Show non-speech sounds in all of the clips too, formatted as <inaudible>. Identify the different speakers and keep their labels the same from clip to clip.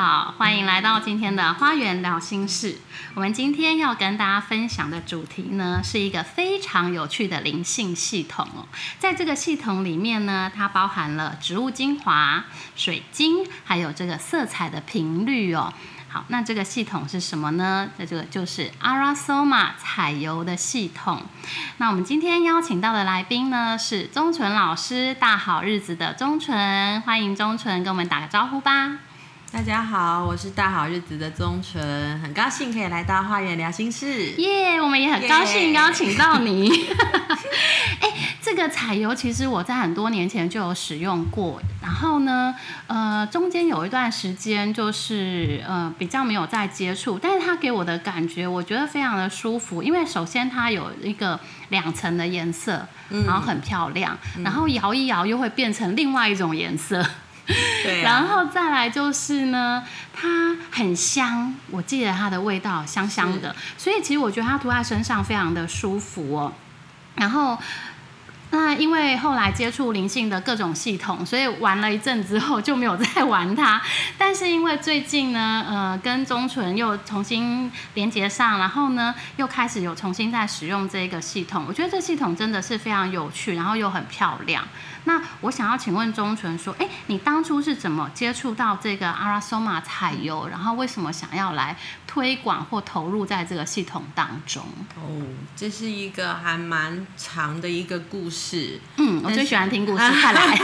Speaker 1: 好，欢迎来到今天的《花园聊心事》。我们今天要跟大家分享的主题呢，是一个非常有趣的灵性系统哦。在这个系统里面呢，它包含了植物精华、水晶，还有这个色彩的频率哦。好，那这个系统是什么呢？那这个就是阿拉索玛彩油的系统。那我们今天邀请到的来宾呢，是钟纯老师，大好日子的钟纯，欢迎钟纯跟我们打个招呼吧。
Speaker 2: 大家好，我是大好日子的宗纯，很高兴可以来到花园聊心事。
Speaker 1: 耶，我们也很高兴邀请到你。<laughs> 哎，这个彩油其实我在很多年前就有使用过，然后呢，呃，中间有一段时间就是呃比较没有再接触，但是它给我的感觉，我觉得非常的舒服，因为首先它有一个两层的颜色，然后很漂亮，然后摇一摇又会变成另外一种颜色。
Speaker 2: 对，
Speaker 1: 然后再来就是呢，它很香，我记得它的味道香香的，所以其实我觉得它涂在身上非常的舒服哦。然后，那因为后来接触灵性的各种系统，所以玩了一阵之后就没有再玩它。<laughs> 但是因为最近呢，呃，跟中纯又重新连接上，然后呢，又开始有重新在使用这个系统，我觉得这系统真的是非常有趣，然后又很漂亮。那我想要请问钟纯说，哎，你当初是怎么接触到这个阿拉索玛彩油？然后为什么想要来推广或投入在这个系统当中？
Speaker 2: 哦，这是一个还蛮长的一个故事。
Speaker 1: 嗯，我最喜欢听故事，快来。<laughs>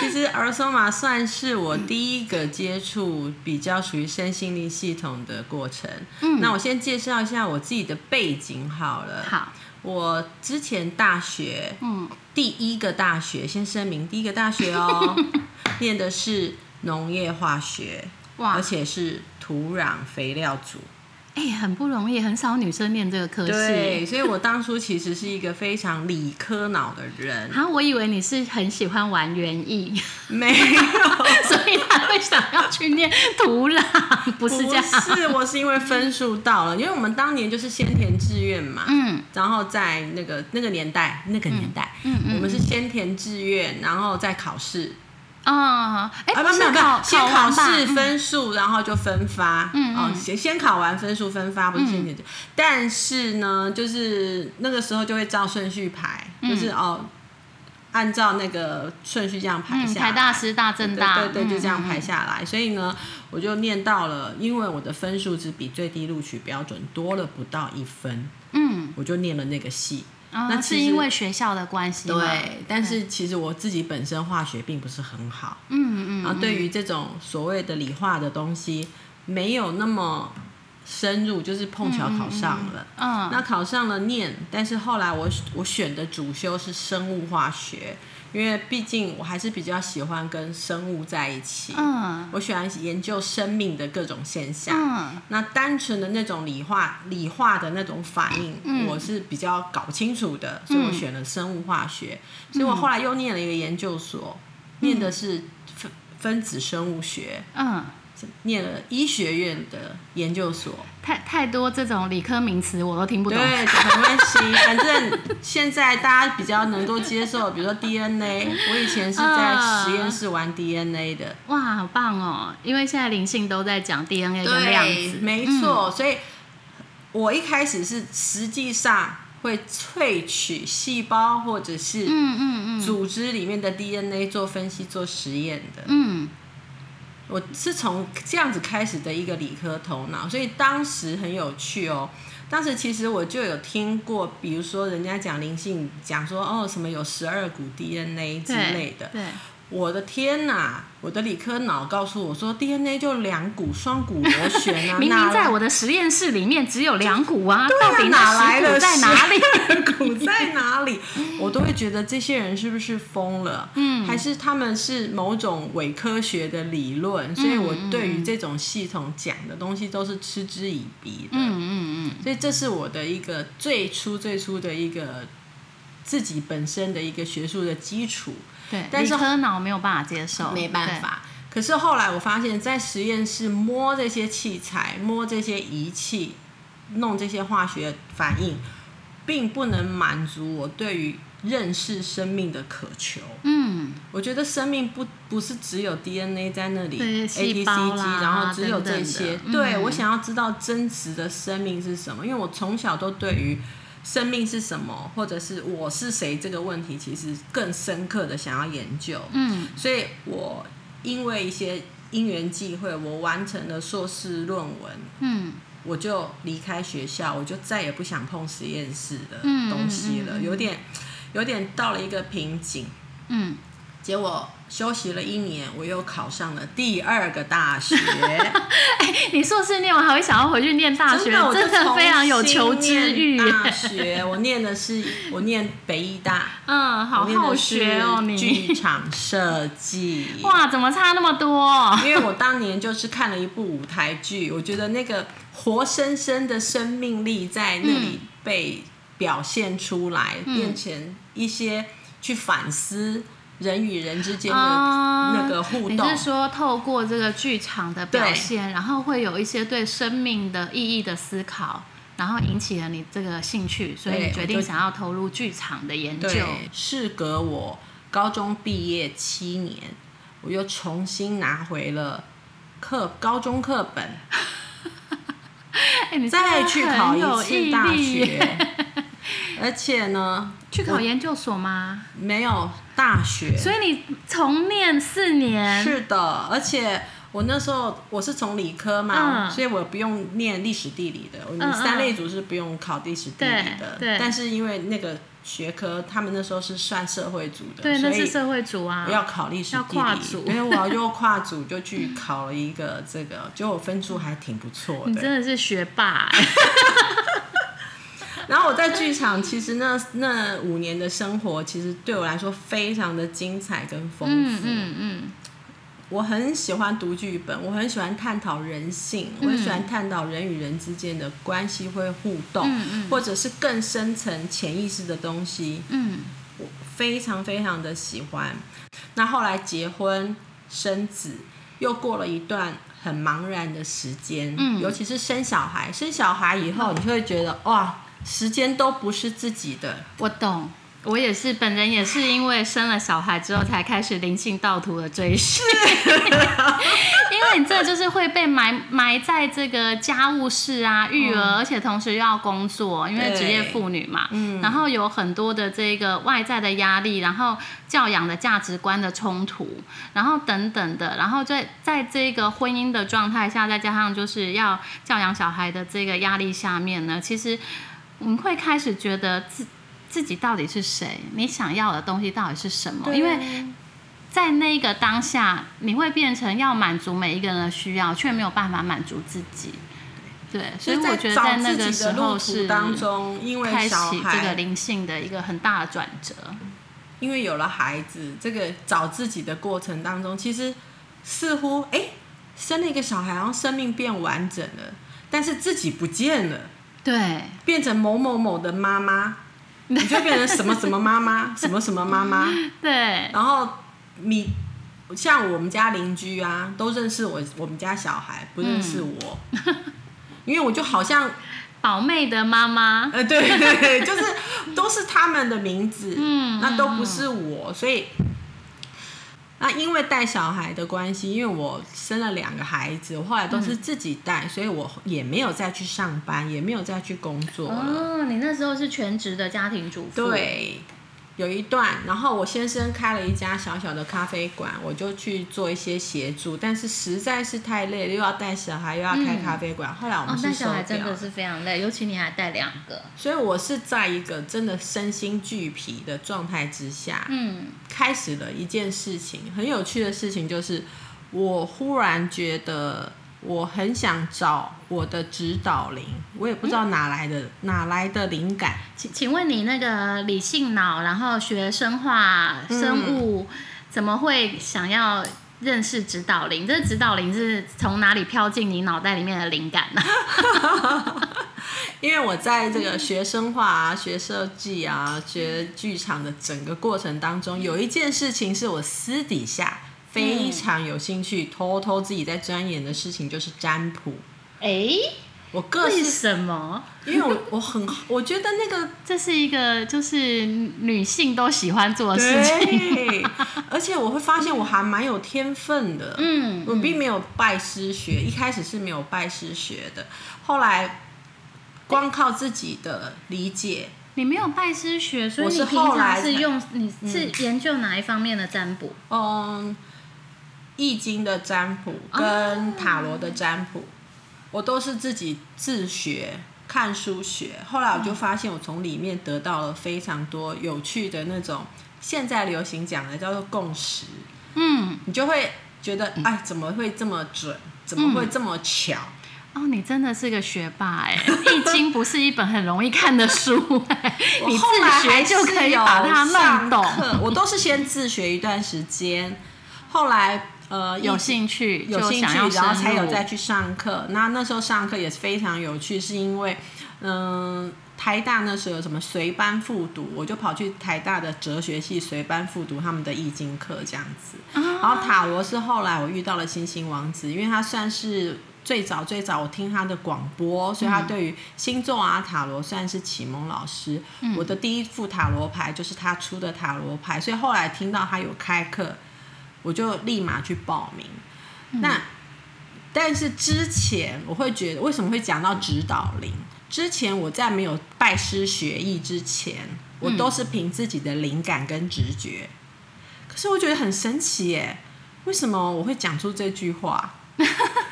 Speaker 2: 其实阿拉索玛算是我第一个接触比较属于身心灵系统的过程。嗯，那我先介绍一下我自己的背景好了。
Speaker 1: 好。
Speaker 2: 我之前大学，嗯，第一个大学先声明，第一个大学哦，<laughs> 念的是农业化学，哇，而且是土壤肥料组。
Speaker 1: 哎，很不容易，很少女生念这个科系。
Speaker 2: 对，所以我当初其实是一个非常理科脑的人。
Speaker 1: 啊，我以为你是很喜欢玩园艺，<laughs>
Speaker 2: 没有，<laughs>
Speaker 1: 所以才会想要去念土壤，不是这样。
Speaker 2: 是，我是因为分数到了，因为我们当年就是先填志愿嘛，嗯，然后在那个那个年代，那个年代，嗯嗯，我们是先填志愿，然后再考试。
Speaker 1: 啊，哎，不是
Speaker 2: 考先考试分数，然后就分发。嗯哦，先先考完分数分发，不是先填但是呢，就是那个时候就会照顺序排，就是哦，按照那个顺序这样排下。
Speaker 1: 台大、师大、政大，
Speaker 2: 对对，就这样排下来。所以呢，我就念到了，因为我的分数只比最低录取标准多了不到一分。嗯，我就念了那个系。
Speaker 1: 那是因为学校的关系
Speaker 2: 对，但是其实我自己本身化学并不是很好，嗯嗯，然后对于这种所谓的理化的东西没有那么深入，就是碰巧考上了，嗯，那考上了念，但是后来我我选的主修是生物化学。因为毕竟我还是比较喜欢跟生物在一起，嗯，我喜欢研究生命的各种现象，嗯，那单纯的那种理化、理化的那种反应，我是比较搞不清楚的，所以我选了生物化学，所以我后来又念了一个研究所，念的是分分子生物学，嗯。念了医学院的研究所，
Speaker 1: 太太多这种理科名词我都听不懂。
Speaker 2: 对，没关系，反正现在大家比较能够接受，比如说 DNA，我以前是在实验室玩 DNA 的。
Speaker 1: 哇，好棒哦！因为现在灵性都在讲 DNA 的量子，
Speaker 2: 没错。所以，我一开始是实际上会萃取细胞或者是嗯嗯嗯组织里面的 DNA 做分析、做实验的。嗯。我是从这样子开始的一个理科头脑，所以当时很有趣哦。当时其实我就有听过，比如说人家讲灵性，讲说哦什么有十二股 DNA 之类的。
Speaker 1: 对。
Speaker 2: 我的天呐！我的理科脑告诉我说，DNA 就两股双股螺旋啊。<laughs>
Speaker 1: 明明在我的实验室里面只有两股啊，到底
Speaker 2: 哪来的
Speaker 1: 在哪里？<laughs>
Speaker 2: 股在哪里？我都会觉得这些人是不是疯了？嗯，还是他们是某种伪科学的理论？所以我对于这种系统讲的东西都是嗤之以鼻的。嗯嗯嗯。所以这是我的一个最初最初的一个。自己本身的一个学术的基础。
Speaker 1: 对，但是科脑没有办法接受，
Speaker 2: 没办法。可是后来我发现，在实验室摸这些器材、摸这些仪器、弄这些化学反应，并不能满足我对于认识生命的渴求。嗯，我觉得生命不不是只有 DNA 在那里，A、T、C、G，然后只有这些。对我想要知道真实的生命是什么，因为我从小都对于生命是什么，或者是我是谁这个问题，其实更深刻的想要研究。嗯，所以我。因为一些因缘际会，我完成了硕士论文，嗯，我就离开学校，我就再也不想碰实验室的东西了，有点，有点到了一个瓶颈，嗯，结果。休息了一年，我又考上了第二个大学。<laughs>
Speaker 1: 哎，你硕士念完还会想要回去念大学？真的非常有求知欲。
Speaker 2: 大学，我念的是 <laughs> 我念北医大。
Speaker 1: 嗯，好好学哦，你。
Speaker 2: 剧场设计。<laughs>
Speaker 1: 哇，怎么差那么多？
Speaker 2: 因为我当年就是看了一部舞台剧，我觉得那个活生生的生命力在那里被表现出来，变成一些去反思。人与人之间的那个互动，你
Speaker 1: 是说透过这个剧场的表现，然后会有一些对生命的意义的思考，然后引起了你这个兴趣，所以你决定想要投入剧场的研究。
Speaker 2: 事隔我高中毕业七年，我又重新拿回了课高中课本，<laughs> 再去考一次大学，而且呢，
Speaker 1: 去考研究所吗？
Speaker 2: 没有。大学，
Speaker 1: 所以你重念四年。
Speaker 2: 是的，而且我那时候我是从理科嘛，所以我不用念历史地理的。我们三类组是不用考历史地理的。对。但是因为那个学科，他们那时候是算社会组的，
Speaker 1: 对，那是社会组啊。
Speaker 2: 不要考历史地理，因为我又跨组就去考了一个这个，结果分数还挺不错的。
Speaker 1: 你真的是学霸。<laughs>
Speaker 2: 然后我在剧场，其实那那五年的生活，其实对我来说非常的精彩跟丰富。嗯嗯嗯。我很喜欢读剧本，我很喜欢探讨人性，我很喜欢探讨人与人之间的关系会互动，或者是更深层潜意识的东西。嗯。我非常非常的喜欢。那后来结婚生子，又过了一段很茫然的时间。嗯。尤其是生小孩，生小孩以后，你就会觉得哇。时间都不是自己的，
Speaker 1: 我懂，我也是，本人也是因为生了小孩之后才开始灵性道途的追寻，<laughs> 因为你这就是会被埋埋在这个家务事啊、育儿，而且同时又要工作，因为职业妇女嘛，嗯，然后有很多的这个外在的压力，然后教养的价值观的冲突，然后等等的，然后在在这个婚姻的状态下，再加上就是要教养小孩的这个压力下面呢，其实。我们会开始觉得自自己到底是谁？你想要的东西到底是什么？因为在那个当下，你会变成要满足每一个人的需要，却没有办法满足自己。对，所以我觉得在那个时候是
Speaker 2: 当中，因为
Speaker 1: 开启这个灵性的一个很大的转折。
Speaker 2: 因为有了孩子，这个找自己的过程当中，其实似乎哎，生了一个小孩，然后生命变完整了，但是自己不见了。
Speaker 1: 对，
Speaker 2: 变成某某某的妈妈，<laughs> 你就变成什么什么妈妈，什么什么妈妈。
Speaker 1: 对，
Speaker 2: 然后你像我们家邻居啊，都认识我，我们家小孩不认识我，<laughs> 因为我就好像
Speaker 1: 宝妹的妈妈。
Speaker 2: 呃，对对，就是都是他们的名字，嗯，那都不是我，所以。那因为带小孩的关系，因为我生了两个孩子，我后来都是自己带，所以我也没有再去上班，也没有再去工作了。哦，
Speaker 1: 你那时候是全职的家庭主妇。
Speaker 2: 对。有一段，然后我先生开了一家小小的咖啡馆，我就去做一些协助，但是实在是太累了，又要带小孩，又要开咖啡馆。后来我们是
Speaker 1: 收掉。真的是非常累，尤其你还带两个。
Speaker 2: 所以我是在一个真的身心俱疲的状态之下，嗯，开始了一件事情，很有趣的事情，就是我忽然觉得。我很想找我的指导灵，我也不知道哪来的哪来的灵感。
Speaker 1: 请请问你那个理性脑，然后学生化生物，怎么会想要认识指导灵？这指导灵是从哪里飘进你脑袋里面的灵感呢？<laughs>
Speaker 2: 因为我在这个学生化啊、学设计啊、学剧场的整个过程当中，有一件事情是我私底下非常有兴趣、偷偷自己在钻研的事情，就是占卜。
Speaker 1: 哎。
Speaker 2: 我个
Speaker 1: 为什么？
Speaker 2: 因为我我很我觉得那个 <laughs>
Speaker 1: 这是一个就是女性都喜欢做的事情，
Speaker 2: 而且我会发现我还蛮有天分的。嗯，我并没有拜师学，一开始是没有拜师学的，后来光靠自己的理解。
Speaker 1: 你没有拜师学，所以你平常是用你是研究哪一方面的占卜？
Speaker 2: 嗯，易经的占卜跟塔罗的占卜。我都是自己自学看书学，后来我就发现我从里面得到了非常多有趣的那种，现在流行讲的叫做共识。嗯，你就会觉得，哎，怎么会这么准？怎么会这么巧？
Speaker 1: 哦，你真的是个学霸哎！易经不是一本很容易看的书，<laughs> 你自学就可以把它弄懂。
Speaker 2: 我都是先自学一段时间，后来。
Speaker 1: 呃，有兴趣，
Speaker 2: 有兴趣，然后才有再去上课。那那时候上课也是非常有趣，是因为，嗯，台大那时候有什么随班复读，我就跑去台大的哲学系随班复读他们的易经课这样子。然后塔罗是后来我遇到了星星王子，因为他算是最早最早我听他的广播，所以他对于星座啊塔罗算是启蒙老师。我的第一副塔罗牌就是他出的塔罗牌，所以后来听到他有开课。我就立马去报名。那但是之前我会觉得，为什么会讲到指导灵？之前我在没有拜师学艺之前，我都是凭自己的灵感跟直觉。可是我觉得很神奇耶，为什么我会讲出这句话？<laughs>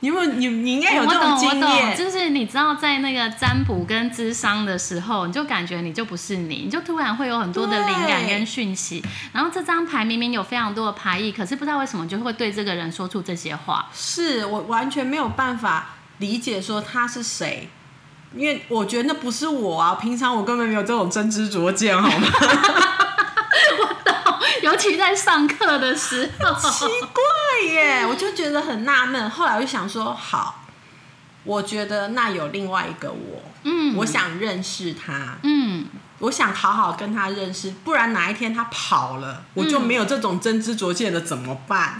Speaker 2: 因为你你应该有这种经验，
Speaker 1: 就是你知道在那个占卜跟智商的时候，你就感觉你就不是你，你就突然会有很多的灵感跟讯息。然后这张牌明明有非常多的牌意，可是不知道为什么就会对这个人说出这些话。
Speaker 2: 是我完全没有办法理解说他是谁，因为我觉得那不是我啊，平常我根本没有这种真知灼见，好吗？<laughs>
Speaker 1: 我懂尤其在上课的时候，<laughs>
Speaker 2: 奇怪耶，我就觉得很纳闷。后来我就想说，好，我觉得那有另外一个我，嗯，我想认识他，嗯，我想好好跟他认识，不然哪一天他跑了，我就没有这种真知灼见的怎么办？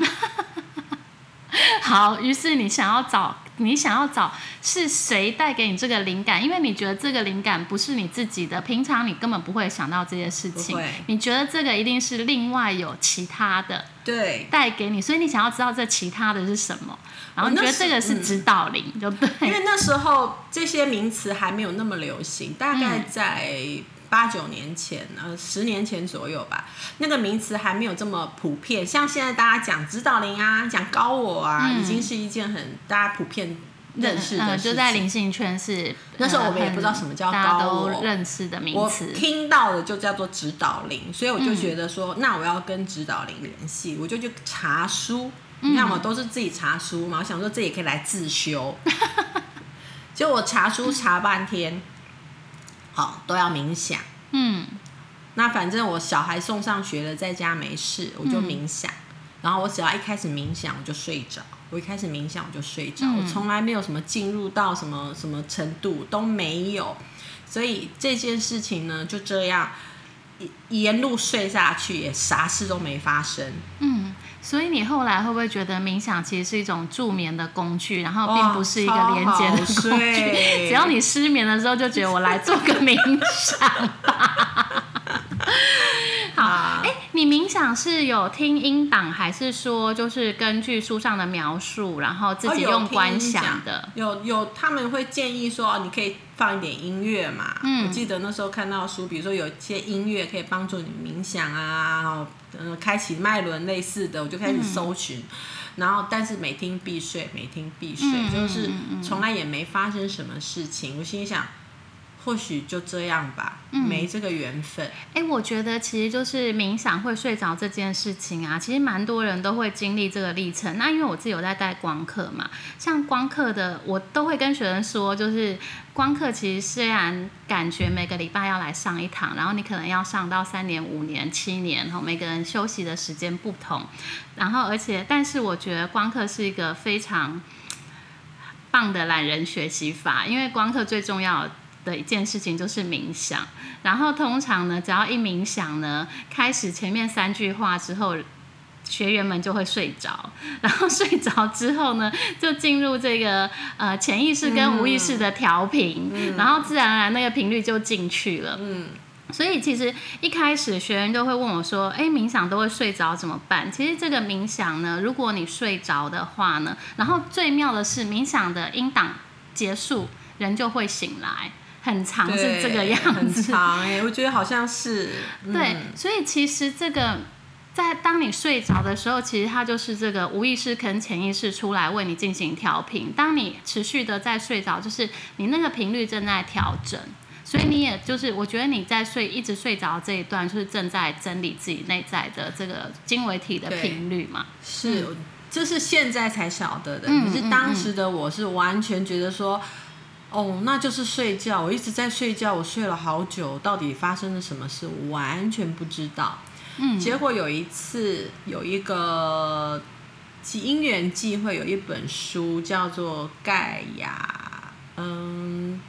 Speaker 2: <laughs>
Speaker 1: 好，于是你想要找。你想要找是谁带给你这个灵感？因为你觉得这个灵感不是你自己的，平常你根本不会想到这些事情。你觉得这个一定是另外有其他的，
Speaker 2: 对，
Speaker 1: 带给你，所以你想要知道这其他的是什么。然后你觉得这个是指导灵，就对。
Speaker 2: 因为那时候这些名词还没有那么流行，大概在。八九年前，呃，十年前左右吧，那个名词还没有这么普遍。像现在大家讲指导灵啊，讲高我啊，已经是一件很大家普遍认识的事
Speaker 1: 情。就在灵性圈是
Speaker 2: 那时候我们也不知道什么叫高我，
Speaker 1: 认识的名词。
Speaker 2: 听到的就叫做指导灵，所以我就觉得说，那我要跟指导灵联系，我就去查书。你看嘛，都是自己查书嘛，我想说这也可以来自修。<laughs> 就我查书查半天。好，都要冥想。嗯，那反正我小孩送上学了，在家没事，我就冥想。然后我只要一开始冥想，我就睡着。我一开始冥想，我就睡着。我从来没有什么进入到什么什么程度都没有。所以这件事情呢，就这样沿路睡下去，也啥事都没发生。嗯。
Speaker 1: 所以你后来会不会觉得冥想其实是一种助眠的工具，然后并不是一个连接的工具？<laughs> 只要你失眠的时候，就觉得我来做个冥想吧。你冥想是有听音档，还是说就是根据书上的描述，然后自己用观想的？
Speaker 2: 有有，他们会建议说，你可以放一点音乐嘛。嗯，我记得那时候看到书，比如说有一些音乐可以帮助你冥想啊，然后嗯，开启脉轮类似的，我就开始搜寻。然后，但是每听必睡，每听必睡，就是从来也没发生什么事情。我心想。或许就这样吧，没这个缘分。
Speaker 1: 哎，我觉得其实就是冥想会睡着这件事情啊，其实蛮多人都会经历这个历程。那因为我自己有在带光课嘛，像光课的，我都会跟学生说，就是光课其实虽然感觉每个礼拜要来上一堂，然后你可能要上到三年、五年、七年，后每个人休息的时间不同，然后而且，但是我觉得光课是一个非常。棒的懒人学习法，因为光课最重要的一件事情就是冥想。然后通常呢，只要一冥想呢，开始前面三句话之后，学员们就会睡着。然后睡着之后呢，就进入这个呃潜意识跟无意识的调频，然后自然而然那个频率就进去了。嗯。所以其实一开始学员都会问我说：“哎，冥想都会睡着怎么办？”其实这个冥想呢，如果你睡着的话呢，然后最妙的是冥想的音档结束，人就会醒来，很长是这个样子。很
Speaker 2: 长哎，我觉得好像是。
Speaker 1: 对，所以其实这个在当你睡着的时候，其实它就是这个无意识跟潜意识出来为你进行调频。当你持续的在睡着，就是你那个频率正在调整。所以你也就是，我觉得你在睡一直睡着这一段，就是正在整理自己内在的这个经纬体的频率嘛。
Speaker 2: 是，这是现在才晓得的。可是当时的我是完全觉得说，哦，那就是睡觉，我一直在睡觉，我睡了好久，到底发生了什么事，我完全不知道。嗯。结果有一次有一个因缘际会，有一本书叫做《盖亚》，嗯。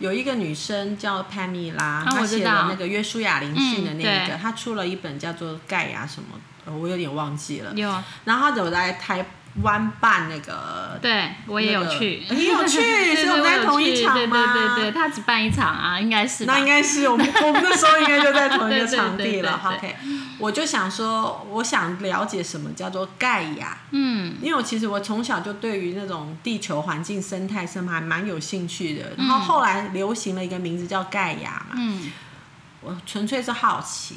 Speaker 2: 有一个女生叫潘米拉，她写的那个约书亚灵性的那个，她出了一本叫做《盖亚》什么，我有点忘记了。
Speaker 1: 有。
Speaker 2: 然后她有在台湾办那个，
Speaker 1: 对我也有去，
Speaker 2: 你有去？<laughs> 是我们在同一场
Speaker 1: 吗？对对对，他只办一场啊，应该是。
Speaker 2: 那应该是我们 <laughs> 我们那时候应该就在同一个场地了。OK。我就想说，我想了解什么叫做盖亚。嗯，因为我其实我从小就对于那种地球环境、生态什么还蛮有兴趣的。然后后来流行了一个名字叫盖亚嘛。嗯，我纯粹是好奇。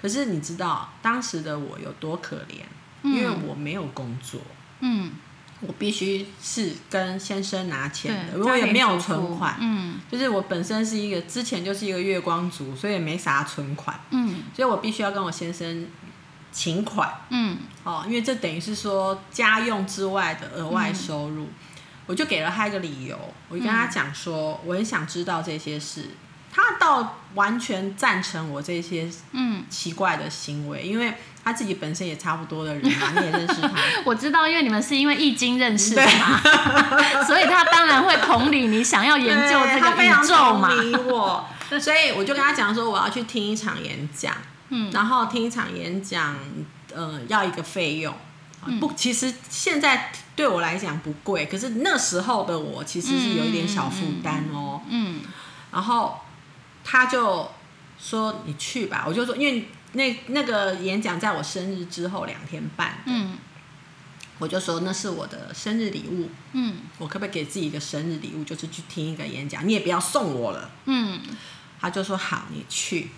Speaker 2: 可是你知道当时的我有多可怜？因为我没有工作。嗯。我必须是跟先生拿钱的，我也没有存款。嗯，就是我本身是一个之前就是一个月光族，所以也没啥存款。嗯，所以我必须要跟我先生请款。嗯，哦，因为这等于是说家用之外的额外收入，我就给了他一个理由，我就跟他讲说，我很想知道这些事。他倒完全赞成我这些嗯奇怪的行为，因为他自己本身也差不多的人嘛，你也认识他。<laughs>
Speaker 1: 我知道，因为你们是因为易经认识的嘛，<laughs> 所以他当然会同理你想要研究这个宇宙嘛。
Speaker 2: 我，所以我就跟他讲说，我要去听一场演讲，<laughs> 嗯，然后听一场演讲，呃，要一个费用，不，其实现在对我来讲不贵，可是那时候的我其实是有一点小负担哦，嗯，然后。他就说：“你去吧。”我就说：“因为那那个演讲在我生日之后两天半。”嗯，我就说那是我的生日礼物。嗯，我可不可以给自己一个生日礼物，就是去听一个演讲？你也不要送我了。嗯，他就说：“好，你去。”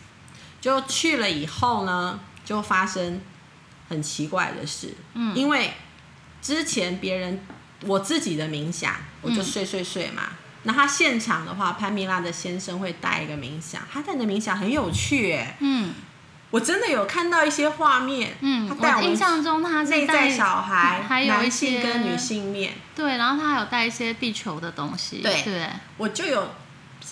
Speaker 2: 就去了以后呢，就发生很奇怪的事。嗯，因为之前别人我自己的冥想，我就睡睡睡嘛。那他现场的话，潘米拉的先生会带一个冥想，他带的冥想很有趣，哎，嗯，我真的有看到一些画面，嗯，
Speaker 1: 我印象中他
Speaker 2: 内在小孩，还有男性跟女性面，
Speaker 1: 对，然后他还有带一些地球的东西，
Speaker 2: 对，
Speaker 1: 对，
Speaker 2: 我就有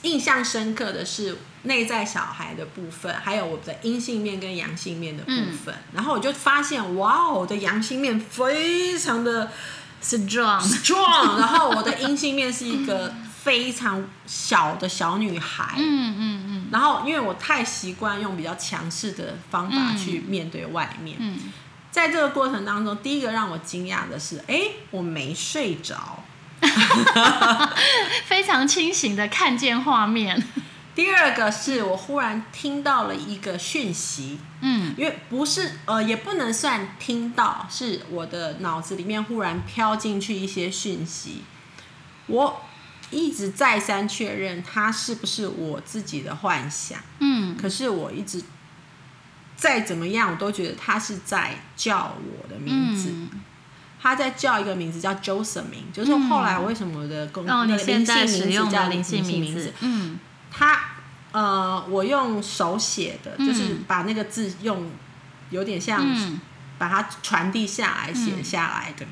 Speaker 2: 印象深刻的是内在小孩的部分，还有我的阴性面跟阳性面的部分，然后我就发现，哇，我的阳性面非常的
Speaker 1: strong，strong，<laughs>
Speaker 2: 然后我的阴性面是一个。非常小的小女孩，嗯嗯嗯，然后因为我太习惯用比较强势的方法去面对外面，嗯，在这个过程当中，第一个让我惊讶的是，哎，我没睡着，<laughs>
Speaker 1: 非常清醒的看见画面。<laughs>
Speaker 2: 第二个是我忽然听到了一个讯息，嗯，因为不是呃，也不能算听到，是我的脑子里面忽然飘进去一些讯息，我。一直再三确认它是不是我自己的幻想，嗯，可是我一直再怎么样，我都觉得他是在叫我的名字，他在叫一个名字叫 Joseph 名，就是后来为什么的公那个灵性名字叫灵性名字，嗯，他呃，我用手写的，就是把那个字用有点像把它传递下来写下来的。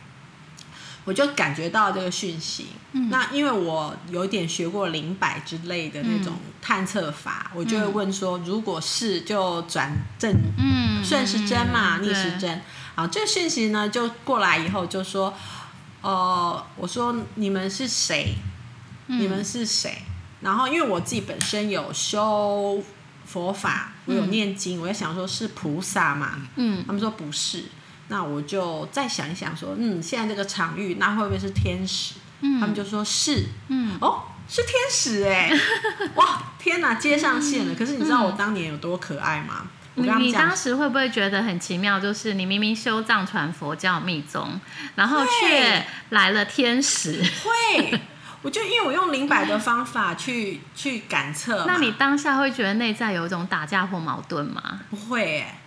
Speaker 2: 我就感觉到这个讯息，那因为我有点学过灵摆之类的那种探测法，我就会问说，如果是就转正，顺时针嘛，逆时针。好，这个讯息呢就过来以后就说，呃，我说你们是谁？你们是谁？然后因为我自己本身有修佛法，我有念经，我在想说是菩萨嘛，嗯，他们说不是，那我就再想一想说，嗯，现在这个场域，那会不会是天使？嗯，他们就说是，嗯，哦，是天使哎，<laughs> 哇，天哪，接上线了。可是你知道我当年有多可爱吗？
Speaker 1: 你你当时会不会觉得很奇妙？就是你明明修藏传佛教密宗，然后却来了天使。
Speaker 2: 会，我就因为我用灵摆的方法去去感测。
Speaker 1: 那你当下会觉得内在有一种打架或矛盾吗？
Speaker 2: 不会哎。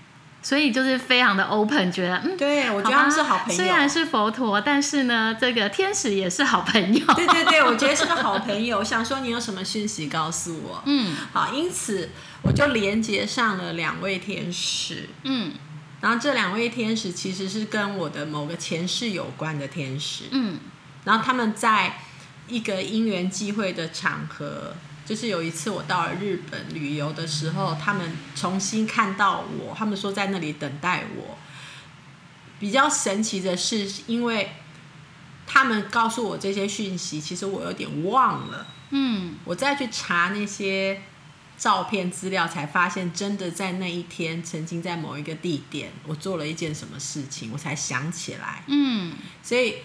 Speaker 1: 所以就是非常的 open，觉得
Speaker 2: 嗯，对我觉得他们是好朋友。
Speaker 1: 虽然是佛陀，但是呢，这个天使也是好朋友。
Speaker 2: 对对对，我觉得是个好朋友。<laughs> 想说你有什么讯息告诉我？嗯，好，因此我就连接上了两位天使。嗯，然后这两位天使其实是跟我的某个前世有关的天使。嗯，然后他们在一个因缘际会的场合。就是有一次我到了日本旅游的时候，他们重新看到我，他们说在那里等待我。比较神奇的是，因为他们告诉我这些讯息，其实我有点忘了。嗯，我再去查那些照片资料，才发现真的在那一天，曾经在某一个地点，我做了一件什么事情，我才想起来。嗯，所以。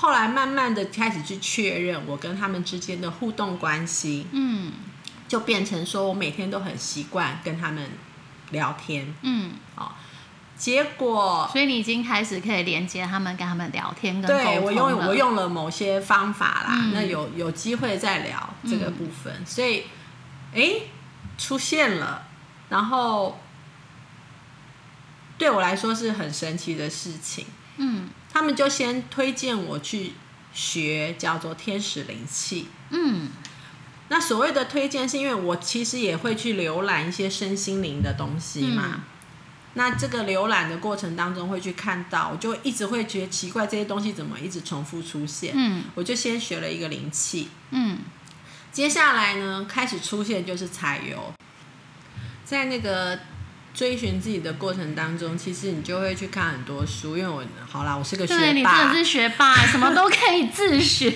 Speaker 2: 后来慢慢的开始去确认我跟他们之间的互动关系，嗯，就变成说我每天都很习惯跟他们聊天，嗯，哦，结果
Speaker 1: 所以你已经开始可以连接他们跟他们聊天跟
Speaker 2: 对我用我用了某些方法啦，那有有机会再聊这个部分，所以哎出现了，然后对我来说是很神奇的事情，嗯。他们就先推荐我去学叫做天使灵气。嗯，那所谓的推荐是因为我其实也会去浏览一些身心灵的东西嘛。那这个浏览的过程当中会去看到，我就一直会觉得奇怪，这些东西怎么一直重复出现？嗯，我就先学了一个灵气。嗯，接下来呢，开始出现就是彩油，在那个。追寻自己的过程当中，其实你就会去看很多书，因为我好啦，我是个学霸。
Speaker 1: 对你真的是学霸，<laughs> 什么都可以自学。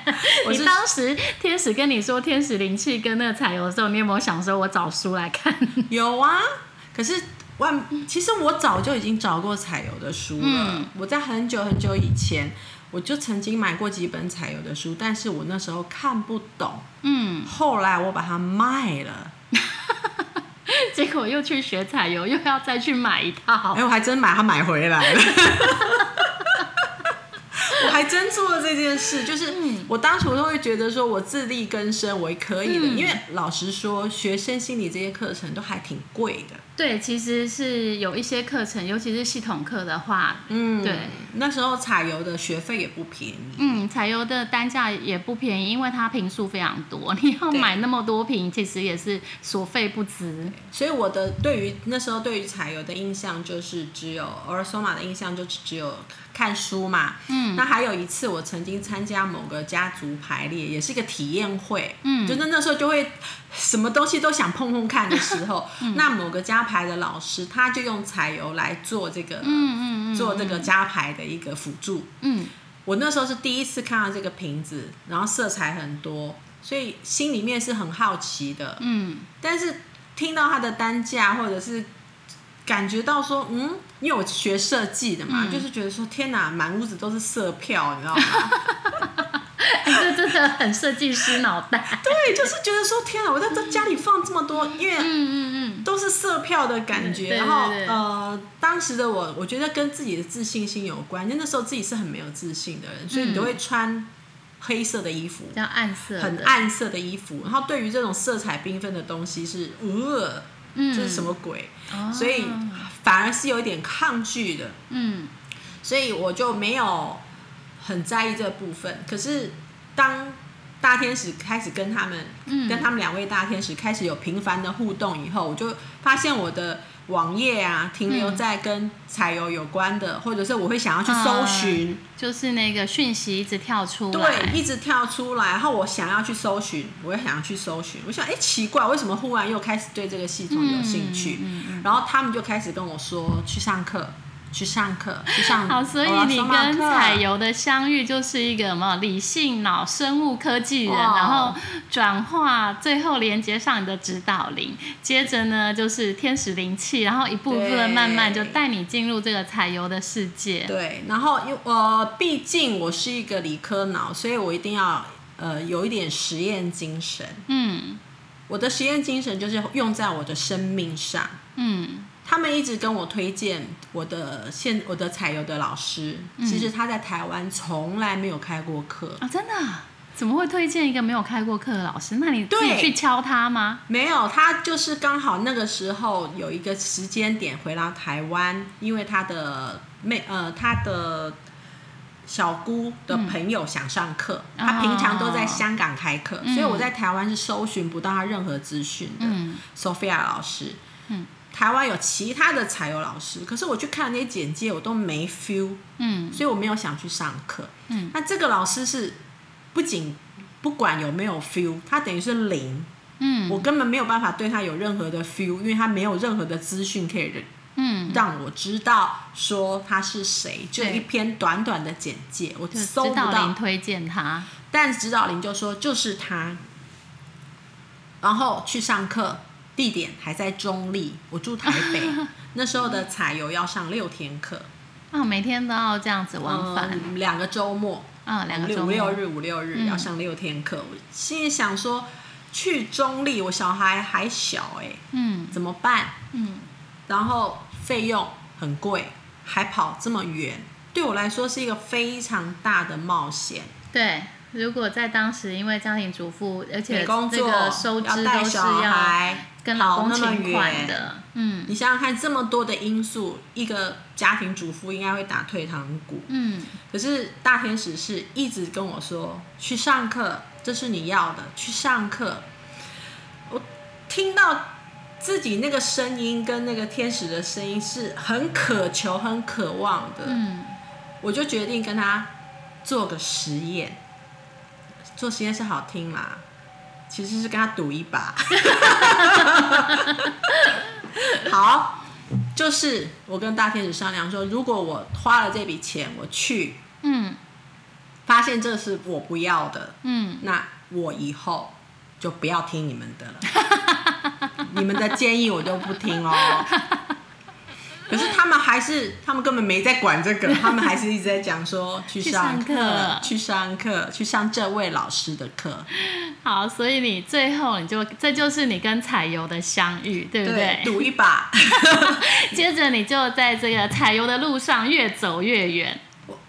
Speaker 1: <laughs> 你当时天使跟你说天使灵气跟那个彩油的时候，你有没有想说我找书来看？<laughs>
Speaker 2: 有啊，可是万其实我早就已经找过彩油的书了。我在很久很久以前，我就曾经买过几本彩油的书，但是我那时候看不懂。嗯，后来我把它卖了。<laughs>
Speaker 1: 结果又去学彩油，又要再去买一套。
Speaker 2: 哎，我还真买，它买回来了。<laughs> 我还真做了这件事，就是我当初都会觉得说，我自力更生，我可以的。因为老实说，学生心理这些课程都还挺贵的。
Speaker 1: 对，其实是有一些课程，尤其是系统课的话，嗯，对，
Speaker 2: 那时候采油的学费也不便宜，
Speaker 1: 嗯，采油的单价也不便宜，因为它瓶数非常多，你要买那么多瓶，其实也是所费不值。
Speaker 2: 所以我的对于那时候对于采油的印象，就是只有 Orasoma 的印象，就只有看书嘛，嗯，那还有一次我曾经参加某个家族排列，也是一个体验会，嗯，就是那时候就会。什么东西都想碰碰看的时候，<laughs> 那某个加牌的老师他就用彩油来做这个，嗯做这个加牌的一个辅助。嗯，我那时候是第一次看到这个瓶子，然后色彩很多，所以心里面是很好奇的。嗯，但是听到它的单价，或者是感觉到说，嗯，因为我学设计的嘛，就是觉得说，天哪，满屋子都是色票，你知道吗？<laughs>
Speaker 1: 这真的很设计师脑袋。
Speaker 2: 对，就是觉得说天啊，我在这家里放这么多，因为嗯嗯嗯，都是色票的感觉。然后呃，当时的我，我觉得跟自己的自信心有关。因为那时候自己是很没有自信的人，所以你都会穿黑色的衣服，
Speaker 1: 比较暗色，
Speaker 2: 很暗色的衣服。然后对于这种色彩缤纷的东西是呃，这是什么鬼？所以反而是有一点抗拒的。嗯，所以我就没有。很在意这部分，可是当大天使开始跟他们，跟他们两位大天使开始有频繁的互动以后，我就发现我的网页啊停留在跟彩油有关的，或者是我会想要去搜寻，
Speaker 1: 就是那个讯息一直跳出，
Speaker 2: 对，一直跳出来，然后我想要去搜寻，我也想要去搜寻，我想，哎，奇怪，为什么忽然又开始对这个系统有兴趣？然后他们就开始跟我说去上课。去上课，去上
Speaker 1: 好，所以你跟彩油的相遇就是一个什么理性脑生物科技人，然后转化，最后连接上你的指导灵，接着呢就是天使灵气，然后一步步的慢慢就带你进入这个彩油的世界。
Speaker 2: 对，然后因呃，毕竟我是一个理科脑，所以我一定要呃有一点实验精神。嗯，我的实验精神就是用在我的生命上。嗯。他们一直跟我推荐我的现我的彩油的老师，其实他在台湾从来没有开过课
Speaker 1: 啊！真的？怎么会推荐一个没有开过课的老师？那你自己去敲他吗？
Speaker 2: 没有，他就是刚好那个时候有一个时间点回到台湾，因为他的妹呃他的小姑的朋友想上课，他平常都在香港开课，所以我在台湾是搜寻不到他任何资讯的。Sophia 老师，嗯。台湾有其他的彩油老师，可是我去看那些简介，我都没 feel，嗯，所以我没有想去上课，嗯，那这个老师是不仅不管有没有 feel，他等于是零，嗯，我根本没有办法对他有任何的 feel，因为他没有任何的资讯可以，嗯，让我知道说他是谁，就一篇短短的简介，我搜不到。
Speaker 1: 推荐他，
Speaker 2: 但指导林就说就是他，然后去上课。地点还在中立，我住台北，<laughs> 那时候的彩油要上六天课，
Speaker 1: 啊，每天都要这样子往返，
Speaker 2: 两个周末，
Speaker 1: 啊，两个
Speaker 2: 五六日五六日要上六天课，我心里想说，去中立，我小孩还小哎，嗯，怎么办？嗯，然后费用很贵，还跑这么远，对我来说是一个非常大的冒险。
Speaker 1: 对。如果在当时，因为家庭主妇，而且
Speaker 2: 这
Speaker 1: 个收支都是要跟老公请款的，
Speaker 2: 嗯，你想想看，这么多的因素，一个家庭主妇应该会打退堂鼓，嗯，可是大天使是一直跟我说去上课，这是你要的，去上课。我听到自己那个声音跟那个天使的声音是很渴求、很渴望的，嗯，我就决定跟他做个实验。做实验室好听嘛？其实是跟他赌一把。<laughs> 好，就是我跟大天使商量说，如果我花了这笔钱，我去，嗯，发现这是我不要的，嗯，那我以后就不要听你们的了，你们的建议我就不听哦。可是他们还是，他们根本没在管这个，<laughs> 他们还是一直在讲说去上课，去上课，去上这位老师的课。
Speaker 1: 好，所以你最后你就这就是你跟彩油的相遇，对不对？
Speaker 2: 赌一把，<laughs>
Speaker 1: 接着你就在这个彩油的路上越走越远。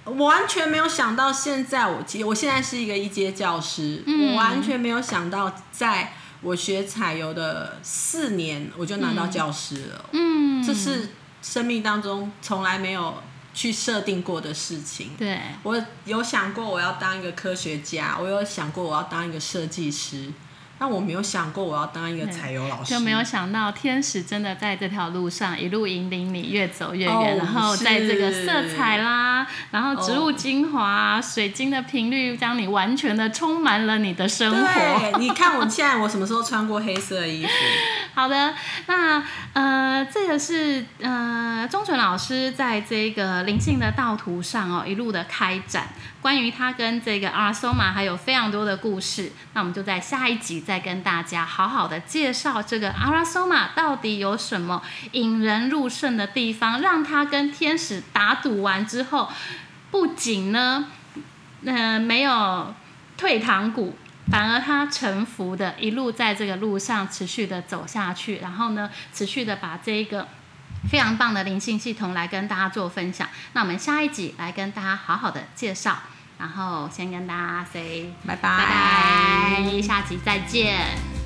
Speaker 2: 我完全没有想到，现在我其实我现在是一个一阶教师，我完全没有想到，在我学彩油的四年，我就拿到教师了。嗯，这是。生命当中从来没有去设定过的事情，
Speaker 1: 对
Speaker 2: 我有想过我要当一个科学家，我有想过我要当一个设计师。但我没有想过我要当一个彩油老师，
Speaker 1: 就没有想到天使真的在这条路上一路引领你越走越远，然后在这个色彩啦，然后植物精华、水晶的频率，将你完全的充满了你的生活。
Speaker 2: 你看我 <laughs> 现在我什么时候穿过黑色衣服？
Speaker 1: 好的，那呃，这个是呃，钟纯老师在这个灵性的道途上哦，一路的开展。关于他跟这个阿索玛还有非常多的故事，那我们就在下一集再再跟大家好好的介绍这个阿拉索玛到底有什么引人入胜的地方，让他跟天使打赌完之后，不仅呢，呃，没有退堂鼓，反而他臣服的一路在这个路上持续的走下去，然后呢，持续的把这一个。非常棒的灵性系统来跟大家做分享，那我们下一集来跟大家好好的介绍，然后先跟大家 say
Speaker 2: 拜拜，
Speaker 1: 下期再见。